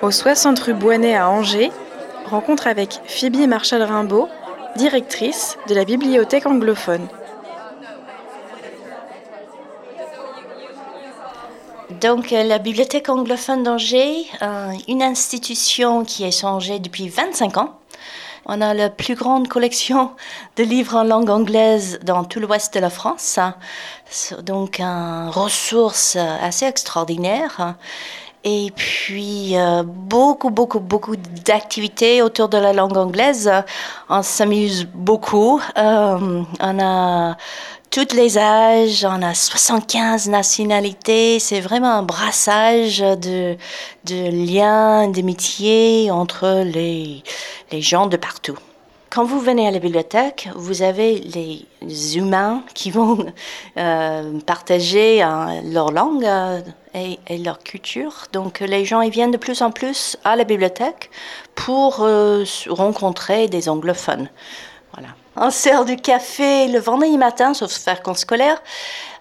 Au 60 rue Boinet à Angers, rencontre avec Phoebe Marshall Rimbaud, directrice de la bibliothèque anglophone. Donc, euh, la Bibliothèque anglophone d'Angers, euh, une institution qui est changée depuis 25 ans. On a la plus grande collection de livres en langue anglaise dans tout l'ouest de la France. Donc, une ressource assez extraordinaire. Et puis, euh, beaucoup, beaucoup, beaucoup d'activités autour de la langue anglaise. On s'amuse beaucoup. on a tous les âges, on a 75 nationalités, c'est vraiment un brassage de, de liens, d'amitié entre les, les gens de partout. Quand vous venez à la bibliothèque, vous avez les humains qui vont euh, partager euh, leur langue euh, et, leur culture. Donc les gens ils viennent de plus en plus à la bibliothèque pour rencontrer des anglophones. Voilà. On sert du café le vendredi matin, sauf faire compte scolaire.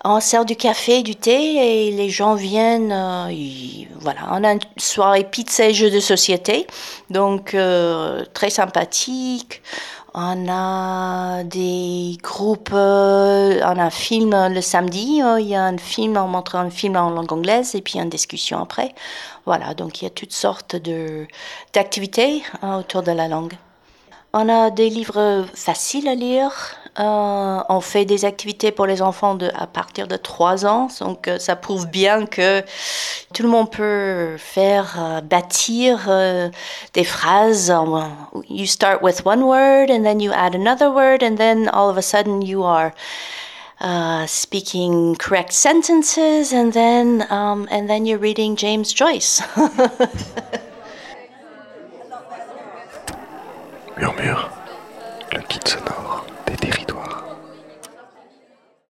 On sert du café, du thé et les gens viennent. Euh, voilà, on a une soirée pizza et jeux de société, donc euh, très sympathique. On a des groupes, euh, on a un film le samedi, il y a un film, on montre un film en langue anglaise et puis une discussion après. Voilà, donc il y a toutes sortes d'activités autour de la langue. On a des livres faciles à lire. Euh, on fait des activités pour les enfants de, à partir de 3 ans. Donc, euh, ça prouve bien que tout le monde peut faire, euh, bâtir euh, des phrases. You start with one word and then you add another word and then all of a sudden you are uh, speaking correct sentences and then, um, and then you're reading James Joyce.